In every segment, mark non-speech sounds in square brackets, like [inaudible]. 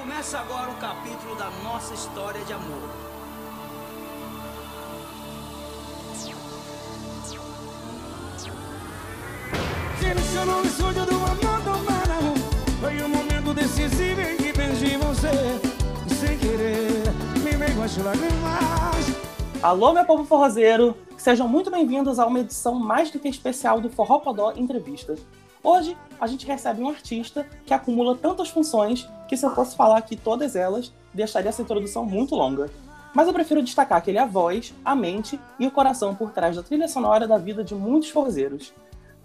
Começa agora um capítulo da nossa história de amor. Selecionou o estúdio do Marão Foi um momento decisivo em que perdi você sem querer, me veio as lágrimas Alô, meu povo forrozeiro! Sejam muito bem-vindos a uma edição mais do que especial do Forró Podó Entrevista. Hoje, a gente recebe um artista que acumula tantas funções que se eu fosse falar aqui todas elas, deixaria essa introdução muito longa. Mas eu prefiro destacar que ele é a voz, a mente e o coração por trás da trilha sonora da vida de muitos forrozeiros.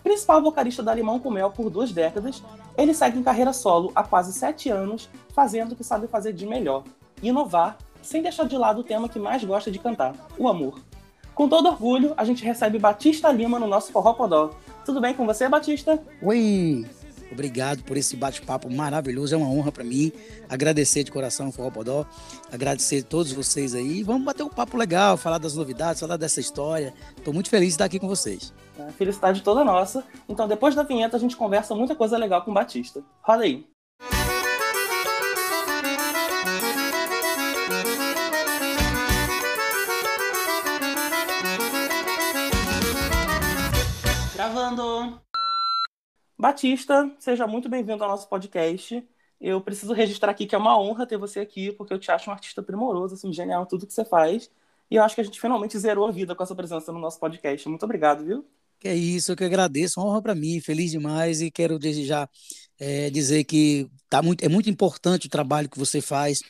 Principal vocalista da Limão com Mel por duas décadas, ele segue em carreira solo há quase sete anos, fazendo o que sabe fazer de melhor, inovar, sem deixar de lado o tema que mais gosta de cantar, o amor. Com todo orgulho, a gente recebe Batista Lima no nosso Forró Podó. Tudo bem com você, Batista? Oi! Obrigado por esse bate-papo maravilhoso, é uma honra para mim. Agradecer de coração Forró Podó, agradecer a todos vocês aí. Vamos bater um papo legal, falar das novidades, falar dessa história. Estou muito feliz de estar aqui com vocês. É, felicidade toda nossa. Então, depois da vinheta, a gente conversa muita coisa legal com o Batista. Roda aí. Gravando. Batista, seja muito bem-vindo ao nosso podcast. Eu preciso registrar aqui que é uma honra ter você aqui, porque eu te acho um artista primoroso, assim, genial em tudo que você faz. E eu acho que a gente finalmente zerou a vida com essa presença no nosso podcast. Muito obrigado, viu? Que é isso, eu que agradeço, uma honra para mim, feliz demais e quero desde já é, dizer que tá muito, é muito importante o trabalho que você faz,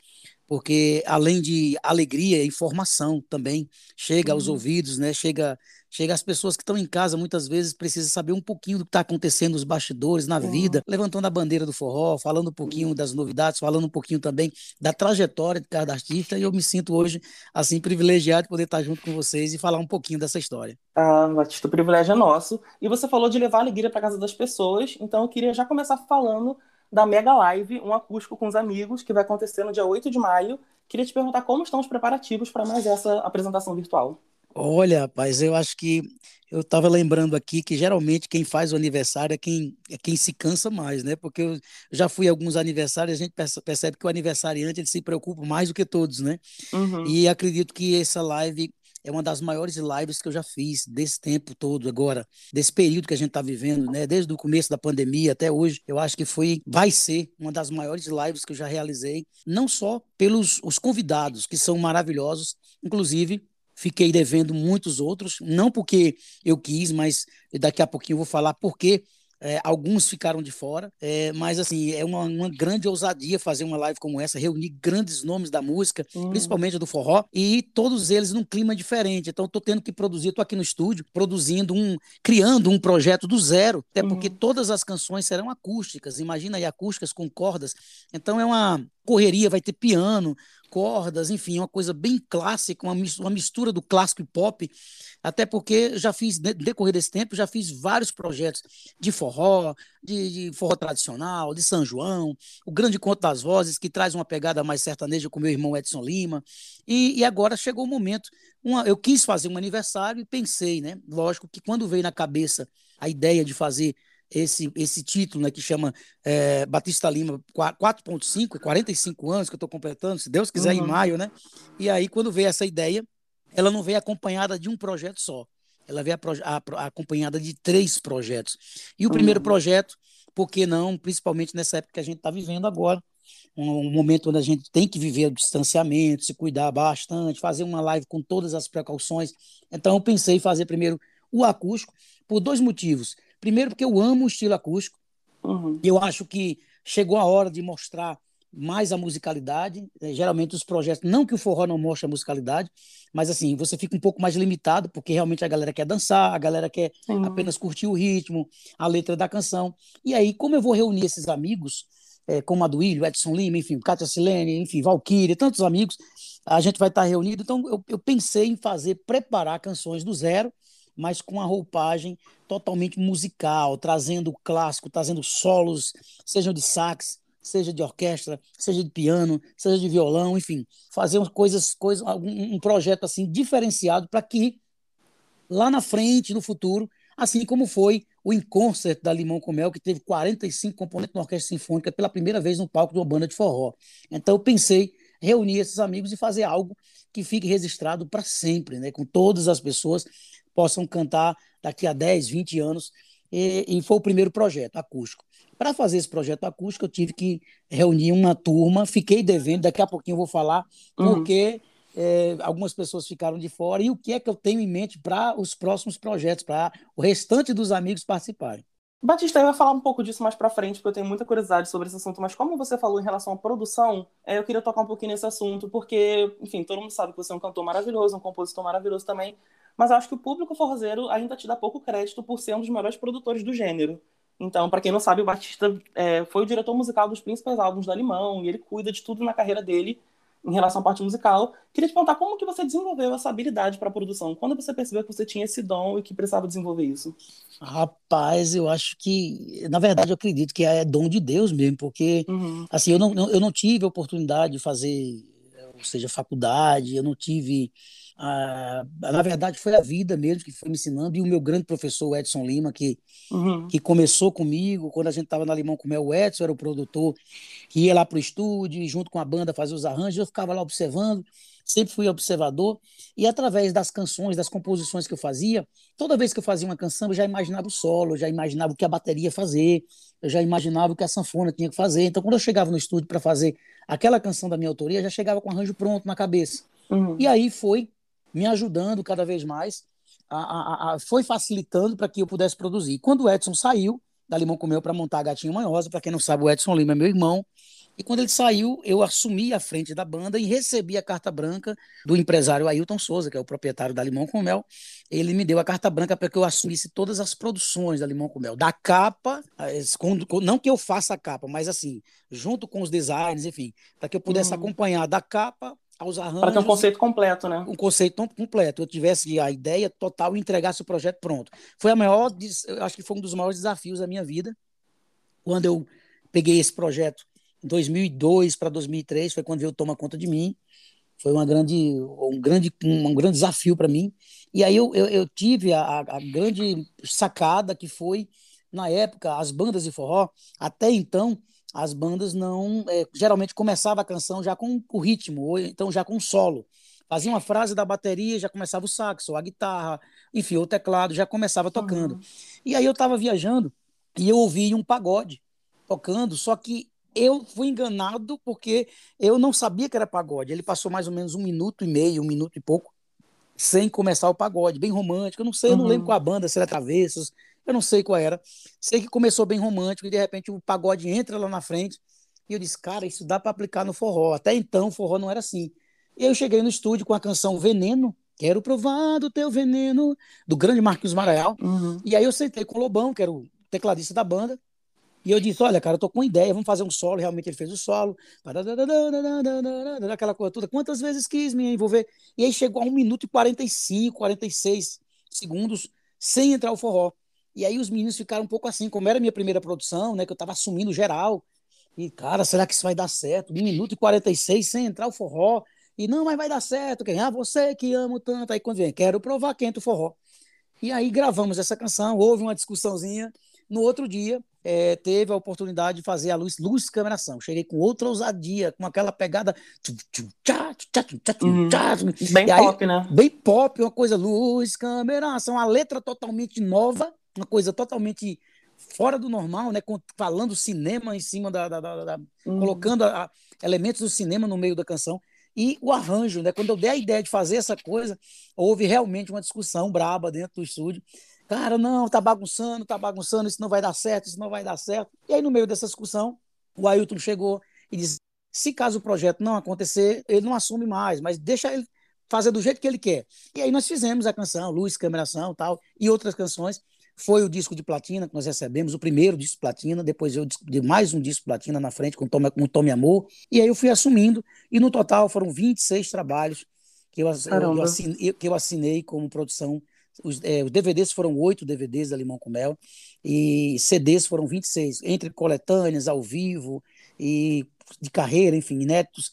porque além de alegria, informação também chega aos Uhum. ouvidos, né? Chega, chega às pessoas que estão em casa, muitas vezes precisam saber um pouquinho do que está acontecendo nos bastidores, na Uhum. vida, levantando a bandeira do forró, falando um pouquinho das novidades, falando um pouquinho também da trajetória de cada artista, e eu me sinto hoje assim privilegiado de poder estar junto com vocês e falar um pouquinho dessa história. Ah, Batista, o privilégio é nosso. E você falou de levar alegria para casa das pessoas, então eu queria já começar falando da Mega Live, um acústico com os amigos, que vai acontecer no dia 8 de maio. Queria te perguntar como estão os preparativos para mais essa apresentação virtual. Olha, rapaz, eu acho que eu estava lembrando aqui que geralmente quem faz o aniversário é quem, é quem se cansa mais, né? Porque eu já fui a alguns aniversários, a gente perce- percebe que o aniversariante ele se preocupa mais do que todos, né? Uhum. E acredito que essa live é uma das maiores lives que eu já fiz desse tempo todo agora, desse período que a gente está vivendo, né? Desde o começo da pandemia até hoje, eu acho que foi, vai ser uma das maiores lives que eu já realizei, não só pelos os convidados que são maravilhosos, inclusive fiquei devendo muitos outros, não porque eu quis, mas daqui a pouquinho eu vou falar por quê. É, alguns ficaram de fora, é, mas assim, é uma, uma grande ousadia fazer uma live como essa, reunir grandes nomes da música, Uhum. principalmente do forró, e todos eles num clima diferente. Então, estou tendo que produzir, estou aqui no estúdio, produzindo um, criando um projeto do zero, até porque Uhum. todas as canções serão acústicas. Imagina aí acústicas com cordas. Então, é uma correria, vai ter piano, cordas, enfim, uma coisa bem clássica, uma mis- uma mistura do clássico e pop. Até porque já fiz, no decorrer desse tempo, já fiz vários projetos de forró, de, de forró tradicional, de São João, o Grande Conto das Vozes, que traz uma pegada mais sertaneja com meu irmão Edson Lima. E, e agora chegou o momento. Uma, eu quis fazer um aniversário e pensei, né? Lógico que quando veio na cabeça a ideia de fazer esse, esse título, né, que chama é, Batista Lima 4.5, 45 anos que eu estou completando, se Deus quiser, em Uhum. maio, né? E aí, quando veio essa ideia, ela não veio acompanhada de um projeto só. Ela veio apro- apro- acompanhada de três projetos. E o primeiro Uhum. projeto, por que não, principalmente nessa época que a gente está vivendo agora, um, um momento onde a gente tem que viver o distanciamento, se cuidar bastante, fazer uma live com todas as precauções. Então, eu pensei em fazer primeiro o acústico, por dois motivos. Primeiro, porque eu amo o estilo acústico. Uhum. Eu acho que chegou a hora de mostrar mais a musicalidade. Eh, Geralmente os projetos, não que o forró não mostre a musicalidade, mas assim, você fica um pouco mais limitado, porque realmente a galera quer dançar, a galera quer Sim. apenas curtir o ritmo, a letra da canção. E aí, como eu vou reunir esses amigos, eh, como a Duílio, Edson Lima, enfim, Cátia Silene, enfim, Valkyrie, tantos amigos, a gente vai estar reunido. Então, eu, eu pensei em fazer, preparar canções do zero, mas com a roupagem totalmente musical, trazendo clássico, trazendo solos, sejam de sax, seja de orquestra, seja de piano, seja de violão, enfim, fazer coisas, coisas um, projeto assim diferenciado para que lá na frente, no futuro, Assim como foi o In Concert da Limão com Mel, que teve 45 componentes na Orquestra Sinfônica pela primeira vez no palco de uma banda de forró. Então eu pensei reunir esses amigos e fazer algo que fique registrado para sempre, né? com todas as pessoas possam cantar daqui a 10, 20 anos. E, e foi o primeiro projeto acústico. Para fazer esse projeto acústico, eu tive que reunir uma turma, fiquei devendo, daqui a pouquinho eu vou falar, uhum. porque é, algumas pessoas ficaram de fora e o que é que eu tenho em mente para os próximos projetos, para o restante dos amigos participarem. Batista, eu ia falar um pouco disso mais para frente, porque eu tenho muita curiosidade sobre esse assunto, mas como você falou em relação à produção, é, eu queria tocar um pouquinho nesse assunto, porque, enfim, todo mundo sabe que você é um cantor maravilhoso, um compositor maravilhoso também, mas acho que o público forrozeiro ainda te dá pouco crédito por ser um dos melhores produtores do gênero. Então, para quem não sabe, o Batista é, foi o diretor musical dos principais álbuns da Limão, e ele cuida de tudo na carreira dele, em relação à parte musical. Queria te perguntar como que você desenvolveu essa habilidade para a produção? Quando você percebeu que você tinha esse dom e que precisava desenvolver isso? Rapaz, eu acho que, na verdade, eu acredito que é dom de Deus mesmo, porque uhum. assim, eu não, eu não tive a oportunidade de fazer, ou seja, faculdade, eu não tive ah, na verdade, foi a vida mesmo que foi me ensinando, e o meu grande professor, Edson Lima, que, uhum. que começou comigo, quando a gente estava na Limão com Mel, o Edson era o produtor, que ia lá para o estúdio, junto com a banda fazer os arranjos, eu ficava lá observando, sempre fui observador, e através das canções, das composições que eu fazia, toda vez que eu fazia uma canção, eu já imaginava o solo, eu já imaginava o que a bateria ia fazer, eu já imaginava o que a sanfona tinha que fazer. Então, quando eu chegava no estúdio para fazer aquela canção da minha autoria, já chegava com o arranjo pronto na cabeça. Uhum. E aí foi me ajudando cada vez mais, a, a, a, foi facilitando para que eu pudesse produzir. Quando o Edson saiu da Limão Comeu para montar a Gatinho Manhosa, para quem não sabe, o Edson Lima é meu irmão, e quando ele saiu, eu assumi a frente da banda e recebi a carta branca do empresário Ailton Souza, que é o proprietário da Limão com Mel. Ele me deu a carta branca para que eu assumisse todas as produções da Limão com Mel, da capa, não que eu faça a capa, mas assim, junto com os designs, enfim, para que eu pudesse uhum. acompanhar da capa aos arranjos. Para ter um conceito completo, né? Um conceito completo. Eu tivesse a ideia total e entregasse o projeto pronto. Foi a maior, eu acho que foi um dos maiores desafios da minha vida. Quando eu peguei esse projeto 2002 para 2003, foi quando veio Toma Conta de Mim. Foi uma grande, um, grande, um, grande desafio para mim. E aí eu, eu, eu tive a, a grande sacada que foi, na época, as bandas de forró, até então, as bandas não. É, geralmente começava a canção já com o ritmo, ou então já com o solo. Fazia uma frase da bateria, já começava o saxo, a guitarra, enfim, o teclado, já começava tocando. Uhum. E aí eu estava viajando e eu ouvi um pagode tocando, só que eu fui enganado porque eu não sabia que era pagode. Ele passou mais ou menos um minuto e meio, um minuto e pouco, sem começar o pagode, bem romântico. Eu não sei, eu não lembro qual a banda, se era Travessos, eu não sei qual era. Sei que começou bem romântico e de repente o pagode entra lá na frente. E eu disse, cara, isso dá para aplicar no forró. Até então o forró não era assim. E eu cheguei no estúdio com a canção Veneno, Quero provar do teu veneno, do grande Marquinhos Maraial. Uhum. E aí eu sentei com o Lobão, que era o tecladista da banda, e eu disse: Olha, cara, eu tô com ideia, vamos fazer um solo. Realmente ele fez o solo, aquela coisa toda. Quantas vezes quis me envolver? E aí chegou a 1 minuto e 45, 46 segundos sem entrar o forró. E aí os meninos ficaram um pouco assim, como era a minha primeira produção, né, que eu estava assumindo geral. E, cara, será que isso vai dar certo? 1 minuto e 46 sem entrar o forró. E não, mas vai dar certo. Quem? Ah, você que amo tanto. Aí quando vem, quero provar quente o forró. E aí gravamos essa canção, houve uma discussãozinha. No outro dia, é, teve a oportunidade de fazer a luz, luz câmera ação. Cheguei com outra ousadia, com aquela pegada. Bem aí, pop, né? Bem pop, uma coisa luz, câmera ação, uma letra totalmente nova uma coisa totalmente fora do normal, né? Falando cinema em cima da. da, da, da uhum. colocando a, a, elementos do cinema no meio da canção. E o arranjo, né? Quando eu dei a ideia de fazer essa coisa, houve realmente uma discussão braba dentro do estúdio. Cara, não, tá bagunçando, tá bagunçando, isso não vai dar certo, isso não vai dar certo. E aí, no meio dessa discussão, o Ailton chegou e disse: se caso o projeto não acontecer, ele não assume mais, mas deixa ele fazer do jeito que ele quer. E aí nós fizemos a canção, Luz, Câmeração tal, e outras canções. Foi o disco de platina que nós recebemos, o primeiro disco de platina, depois eu de mais um disco de platina na frente com Tome, com Tome Amor, e aí eu fui assumindo, e no total foram 26 trabalhos que eu, eu, eu assinei, que eu assinei como produção. Os, é, os, DVDs foram oito DVDs da Limão com Mel, e CDs foram 26, entre coletâneas, ao vivo, e de carreira, enfim, inéditos.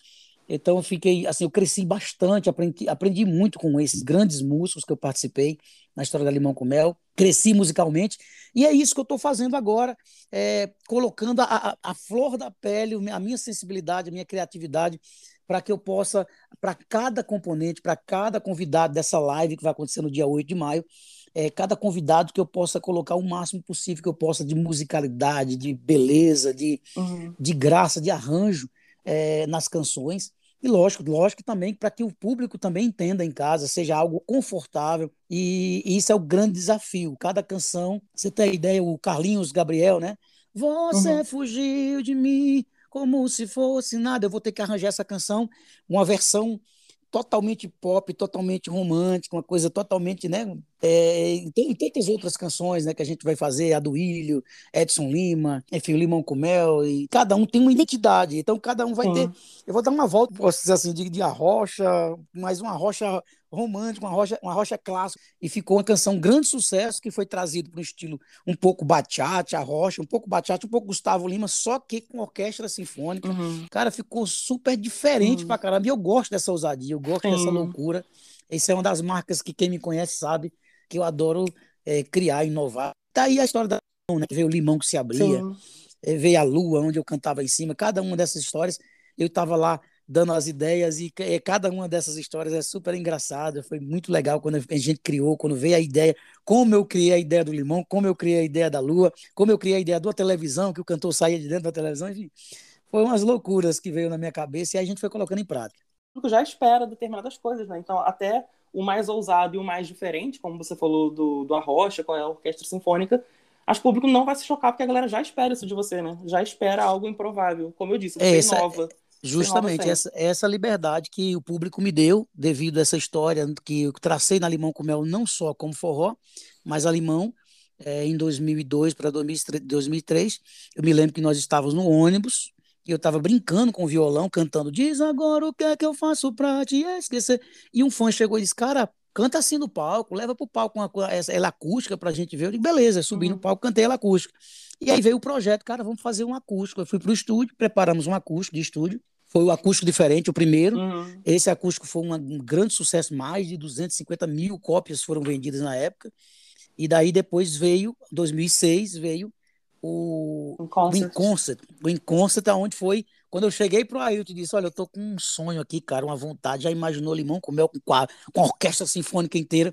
Então eu fiquei, assim, eu cresci bastante, aprendi, aprendi muito com esses grandes músicos que eu participei na história da Limão com Mel, cresci musicalmente. E é isso que eu estou fazendo agora, é, colocando a, a, a, flor da pele, a minha sensibilidade, a minha criatividade, para que eu possa, para cada componente, para cada convidado dessa live que vai acontecer no dia 8 de maio, é, cada convidado que eu possa colocar o máximo possível que eu possa de musicalidade, de beleza, de, uhum. de graça, de arranjo é, nas canções. E lógico, lógico também para que o público também entenda em casa, seja algo confortável. E, e, isso é o grande desafio. Cada canção, você tem ideia, o Carlinhos Gabriel, né? Você uhum. fugiu de mim como se fosse nada. Eu vou ter que arranjar essa canção, uma versão totalmente pop, totalmente romântica, uma coisa totalmente, né? É, tem tantas outras canções, né, que a gente vai fazer, a do Ilho, Edson Lima, enfim, Limão com Mel, e cada um tem uma identidade, então cada um vai Sim. ter. Eu vou dar uma volta, posso dizer assim, de, de arrocha, mais uma rocha romântica, uma rocha, uma rocha clássica, e ficou uma canção grande sucesso que foi trazido para um estilo um pouco bachata, rocha, um pouco bachata, um pouco Gustavo Lima, só que com orquestra sinfônica. Uhum. Cara, ficou super diferente uhum. pra caramba. E eu gosto dessa ousadia, eu gosto Sim. dessa loucura. Essa é uma das marcas que quem me conhece sabe que eu adoro é, criar, inovar. Tá aí a história da né, veio o limão que se abria, é, veio a lua onde eu cantava em cima. Cada uma dessas histórias eu estava lá dando as ideias e é, cada uma dessas histórias é super engraçada. Foi muito legal quando a gente criou, quando veio a ideia, como eu criei a ideia do limão, como eu criei a ideia da lua, como eu criei a ideia da televisão, que o cantor saía de dentro da televisão, enfim. Foi umas loucuras que veio na minha cabeça e a gente foi colocando em prática. Já espera determinadas coisas, né? Então, até o mais ousado e o mais diferente, como você falou do, do Arrocha, com a orquestra sinfônica, acho que o público não vai se chocar porque a galera já espera isso de você, né? Já espera algo improvável. Como eu disse, você essa, inova. Justamente, essa, essa liberdade que o público me deu devido a essa história que eu tracei na Limão com Mel, não só como forró, mas a Limão, é, em 2002 para 2003, eu me lembro que nós estávamos no ônibus, e eu estava brincando com o violão, cantando, diz agora o que é que eu faço para te esquecer. E um fã chegou e disse, cara, canta assim no palco, leva para o palco uma, essa, ela acústica para a gente ver. Eu digo, beleza, subi uhum. no palco, cantei ela acústica. E aí veio o projeto, cara, vamos fazer um acústico. Eu fui para o estúdio, preparamos um acústico de estúdio, foi o acústico diferente, o primeiro. Uhum. Esse acústico foi um grande sucesso, mais de 250 mil cópias foram vendidas na época. E daí depois veio, 2006, veio o, o Concert. O Inconcert, onde foi quando eu cheguei pro Ailton e disse: Olha, eu tô com um sonho aqui, cara, uma vontade. Já imaginou limão com mel, com, com a orquestra sinfônica inteira.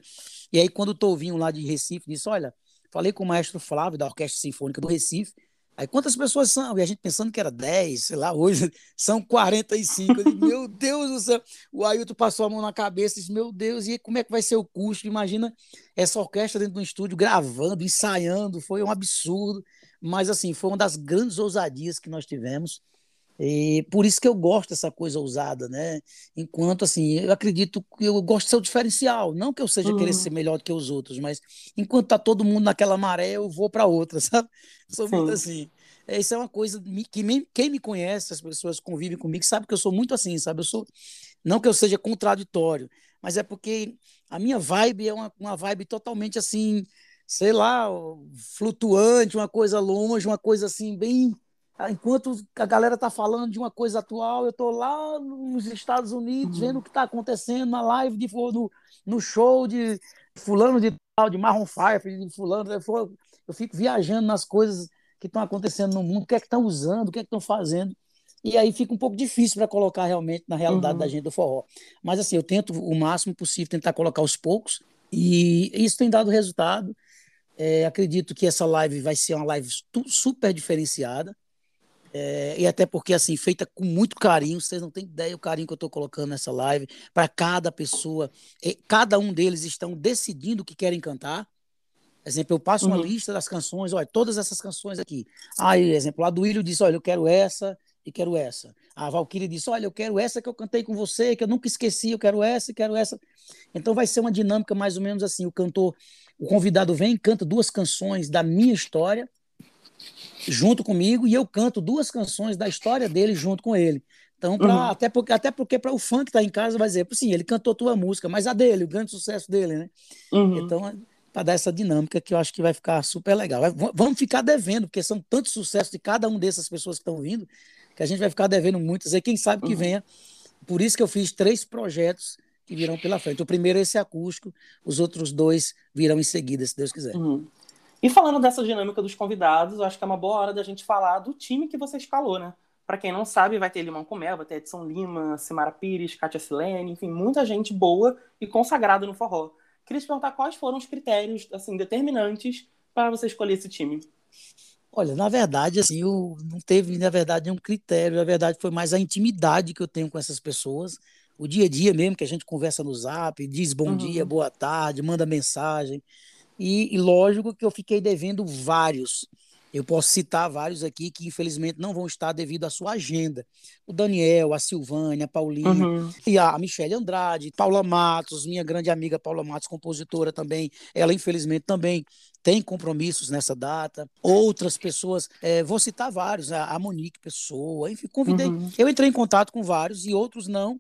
E aí, quando o Tovinho lá de Recife disse: Olha, falei com o maestro Flávio da Orquestra Sinfônica do Recife. Aí quantas pessoas são? E a gente pensando que era 10, sei lá, hoje [laughs] são 45. Eu disse, meu Deus do céu. O Ailton passou a mão na cabeça e disse, meu Deus, e como é que vai ser o custo? Imagina essa orquestra dentro de um estúdio gravando, ensaiando, foi um absurdo. Mas assim, foi uma das grandes ousadias que nós tivemos. E por isso que eu gosto dessa coisa ousada, né? Enquanto assim, eu acredito que eu gosto de ser o diferencial, não que eu seja uhum. querer ser melhor do que os outros, mas enquanto tá todo mundo naquela maré, eu vou para outra, [laughs] sabe? Sou Sim. muito assim. Isso é uma coisa que me, quem me conhece, as pessoas convivem comigo, sabe que eu sou muito assim, sabe? Eu sou não que eu seja contraditório, mas é porque a minha vibe é uma, uma vibe totalmente assim, sei lá, flutuante, uma coisa longe, uma coisa assim bem Enquanto a galera está falando de uma coisa atual, eu estou lá nos Estados Unidos uhum. vendo o que está acontecendo na live, de, no, no show de fulano de tal, de Marron Five, de fulano. Eu, eu fico viajando nas coisas que estão acontecendo no mundo, o que é que estão usando, o que é que estão fazendo. E aí fica um pouco difícil para colocar realmente na realidade uhum. da gente do forró. Mas assim, eu tento o máximo possível tentar colocar aos poucos, e isso tem dado resultado. É, acredito que essa live vai ser uma live super diferenciada. É, e até porque, assim, feita com muito carinho, vocês não têm ideia o carinho que eu estou colocando nessa live para cada pessoa. E cada um deles estão decidindo o que querem cantar. Exemplo, eu passo uma uhum. lista das canções, olha, todas essas canções aqui. Aí, exemplo, a do William disse, olha, eu quero essa e quero essa. A Valkyrie disse, olha, eu quero essa que eu cantei com você, que eu nunca esqueci, eu quero essa e quero essa. Então vai ser uma dinâmica mais ou menos assim, o cantor, o convidado vem, canta duas canções da minha história, junto comigo e eu canto duas canções da história dele junto com ele. Então, pra, uhum. até porque, até porque para o fã que está em casa vai dizer, sim, ele cantou tua música, mas a dele, o grande sucesso dele, né? Uhum. Então, para dar essa dinâmica que eu acho que vai ficar super legal. Vamos ficar devendo, porque são tantos sucessos de cada um dessas pessoas que estão vindo, que a gente vai ficar devendo muitas, e quem sabe que uhum. venha. Por isso que eu fiz três projetos que virão pela frente. O primeiro é esse acústico, os outros dois virão em seguida, se Deus quiser. Uhum. E falando dessa dinâmica dos convidados, acho que é uma boa hora da gente falar do time que você escalou, né? Para quem não sabe, vai ter Limão com Mel, vai ter Edson Lima, Simara Pires, Kátia Silene, enfim, muita gente boa e consagrada no forró. Queria te perguntar quais foram os critérios assim determinantes para você escolher esse time. Olha, na verdade, assim, eu não teve, na verdade, nenhum critério. Na verdade, foi mais a intimidade que eu tenho com essas pessoas. O dia a dia mesmo, que a gente conversa no zap, diz bom uhum. dia, boa tarde, manda mensagem. E, e, lógico que eu fiquei devendo vários. Eu posso citar vários aqui que, infelizmente, não vão estar devido à sua agenda. O Daniel, a Silvânia, a Paulinha, uhum. e a Michelle Andrade, Paula Matos, minha grande amiga Paula Matos, compositora também. Ela, infelizmente, também tem compromissos nessa data. Outras pessoas, é, vou citar vários, a Monique Pessoa, enfim, convidei. Uhum. Eu entrei em contato com vários e outros não,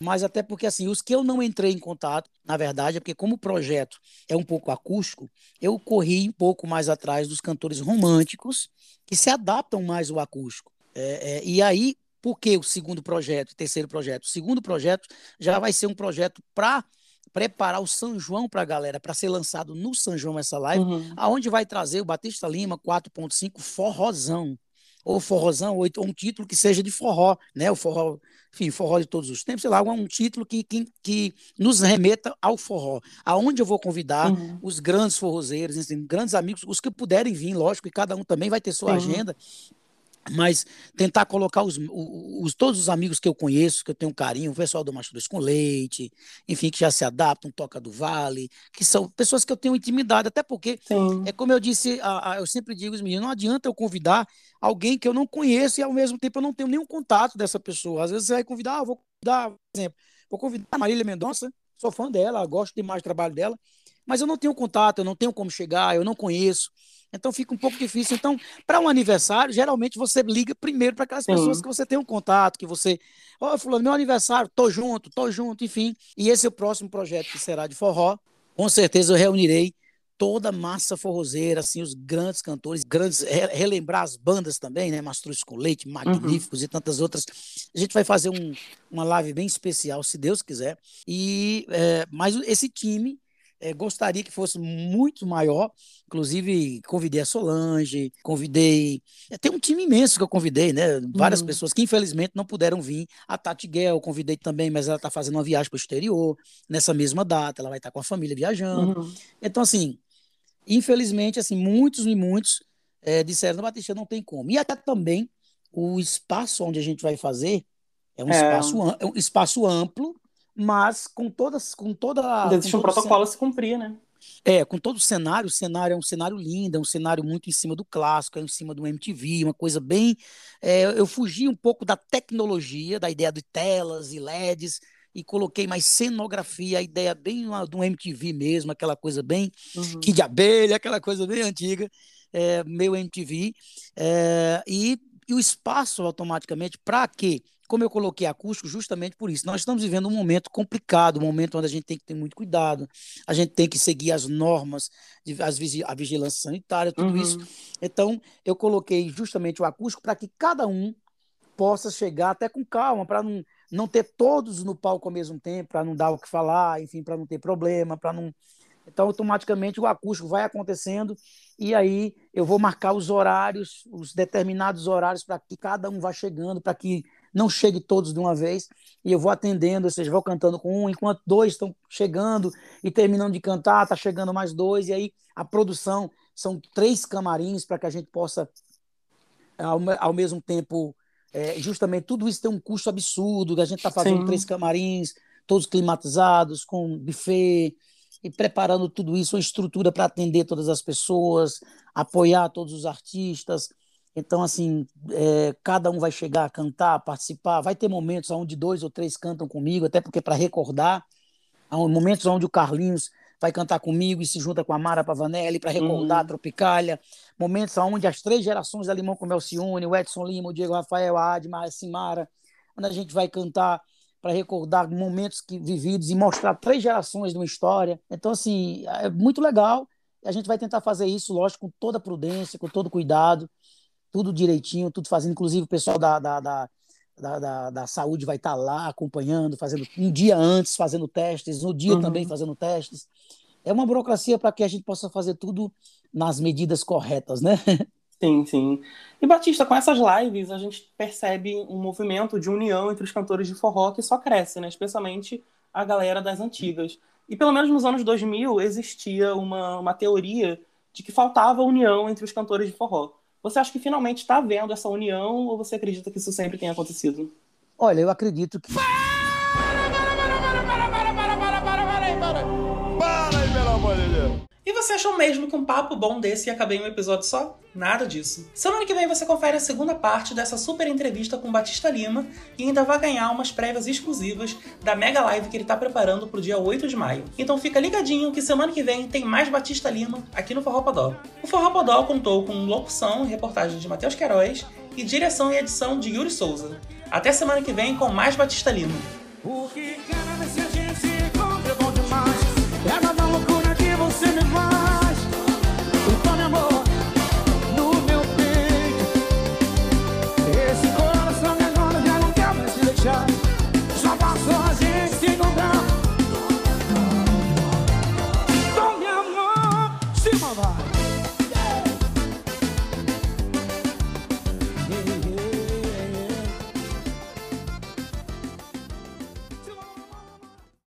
mas até porque, assim, os que eu não entrei em contato, na verdade, é porque, como o projeto é um pouco acústico, eu corri um pouco mais atrás dos cantores românticos que se adaptam mais ao acústico. É, é, e aí, por que o segundo projeto, o terceiro projeto? O segundo projeto já vai ser um projeto para preparar o São João para a galera, para ser lançado no São João essa live, uhum. aonde vai trazer o Batista Lima 4.5 Forrozão ou forrozão, ou um título que seja de forró, né? O forró, enfim, forró de todos os tempos, sei lá, um título que, que, que nos remeta ao forró. Aonde eu vou convidar uhum. os grandes forrozeiros, grandes amigos, os que puderem vir, lógico, e cada um também vai ter sua uhum. agenda, mas tentar colocar os, os, todos os amigos que eu conheço, que eu tenho carinho, o pessoal do Macho com Leite, enfim, que já se adaptam, Toca do Vale, que são pessoas que eu tenho intimidade, até porque, Sim. é como eu disse, a, a, eu sempre digo os meninos, não adianta eu convidar alguém que eu não conheço e ao mesmo tempo eu não tenho nenhum contato dessa pessoa. Às vezes você vai convidar, ah, vou convidar, por exemplo, vou convidar a Marília Mendonça, sou fã dela, gosto demais do trabalho dela, mas eu não tenho contato, eu não tenho como chegar, eu não conheço. Então fica um pouco difícil. Então, para um aniversário, geralmente você liga primeiro para aquelas Sim. pessoas que você tem um contato, que você. Ó, oh, fulano, meu aniversário, tô junto, tô junto, enfim. E esse é o próximo projeto que será de forró. Com certeza eu reunirei toda a massa forrozeira, assim, os grandes cantores, grandes, relembrar as bandas também, né? Mastruz com Leite, uhum. Magníficos uhum. e tantas outras. A gente vai fazer um, uma live bem especial, se Deus quiser. E, é, mas esse time é, gostaria que fosse muito maior. Inclusive, convidei a Solange, convidei. É, tem um time imenso que eu convidei, né? Várias uhum. pessoas que infelizmente não puderam vir. A Tati Guel, convidei também, mas ela está fazendo uma viagem para o exterior nessa mesma data. Ela vai estar tá com a família viajando. Uhum. Então, assim, infelizmente, assim, muitos e muitos é, disseram: Batista não tem como. E até também o espaço onde a gente vai fazer é um, é. Espaço, é um espaço amplo mas com todas, com toda. Existe com um protocolo a se cumprir, né? É, com todo o cenário, o cenário é um cenário lindo, é um cenário muito em cima do clássico, é em cima do MTV, uma coisa bem. É, eu fugi um pouco da tecnologia, da ideia de telas e LEDs, e coloquei mais cenografia, a ideia bem do MTV mesmo, aquela coisa bem uhum. que de abelha, aquela coisa bem antiga, é, meio MTV. É, e, e o espaço automaticamente para quê? Como eu coloquei acústico, justamente por isso. Nós estamos vivendo um momento complicado, um momento onde a gente tem que ter muito cuidado, a gente tem que seguir as normas, as, a vigilância sanitária, tudo uhum. isso. Então, eu coloquei justamente o acústico para que cada um possa chegar até com calma, para não, não ter todos no palco ao mesmo tempo, para não dar o que falar, enfim, para não ter problema, para não. Então, automaticamente o acústico vai acontecendo e aí eu vou marcar os horários, os determinados horários para que cada um vá chegando, para que não chegue todos de uma vez, e eu vou atendendo, ou seja, vou cantando com um, enquanto dois estão chegando e terminando de cantar, está chegando mais dois, e aí a produção são três camarins para que a gente possa, ao, ao mesmo tempo, é, justamente tudo isso tem um custo absurdo, a gente está fazendo Sim. três camarins, todos climatizados, com buffet, e preparando tudo isso, uma estrutura para atender todas as pessoas, apoiar todos os artistas, então, assim, é, cada um vai chegar a cantar, participar. Vai ter momentos onde dois ou três cantam comigo, até porque para recordar. Há momentos onde o Carlinhos vai cantar comigo e se junta com a Mara Pavanelli para recordar uhum. a Tropicália. Momentos onde as três gerações da Limão com Mel se unem, o Edson Lima, o Diego Rafael, a Adma, a Simara, onde a gente vai cantar para recordar momentos que, vividos e mostrar três gerações de uma história. Então, assim, é muito legal. A gente vai tentar fazer isso, lógico, com toda prudência, com todo cuidado tudo direitinho, tudo fazendo, inclusive o pessoal da, da, da, da, da, saúde vai estar lá acompanhando, fazendo um dia antes fazendo testes, no dia uhum. também fazendo testes. É uma burocracia para que a gente possa fazer tudo nas medidas corretas, né? [laughs] Sim, sim. E Batista, com essas lives, a gente percebe um movimento de união entre os cantores de forró que só cresce, né? Especialmente a galera das antigas. E pelo menos nos anos 2000 existia uma, uma teoria de que faltava união entre os cantores de forró. Você acha que finalmente está vendo essa união ou você acredita que isso sempre tem acontecido? Olha, eu acredito que. Você achou mesmo que um papo bom desse ia acabar em um episódio só? Nada disso. Semana que vem você confere a segunda parte dessa super entrevista com Batista Lima e ainda vai ganhar umas prévias exclusivas da mega live que ele está preparando para o dia 8 de maio. Então fica ligadinho que semana que vem tem mais Batista Lima aqui no Forró Podó. O Forró Podó contou com locução e reportagem de Matheus Queiroz e direção e edição de Yuri Souza. Até semana que vem com mais Batista Lima.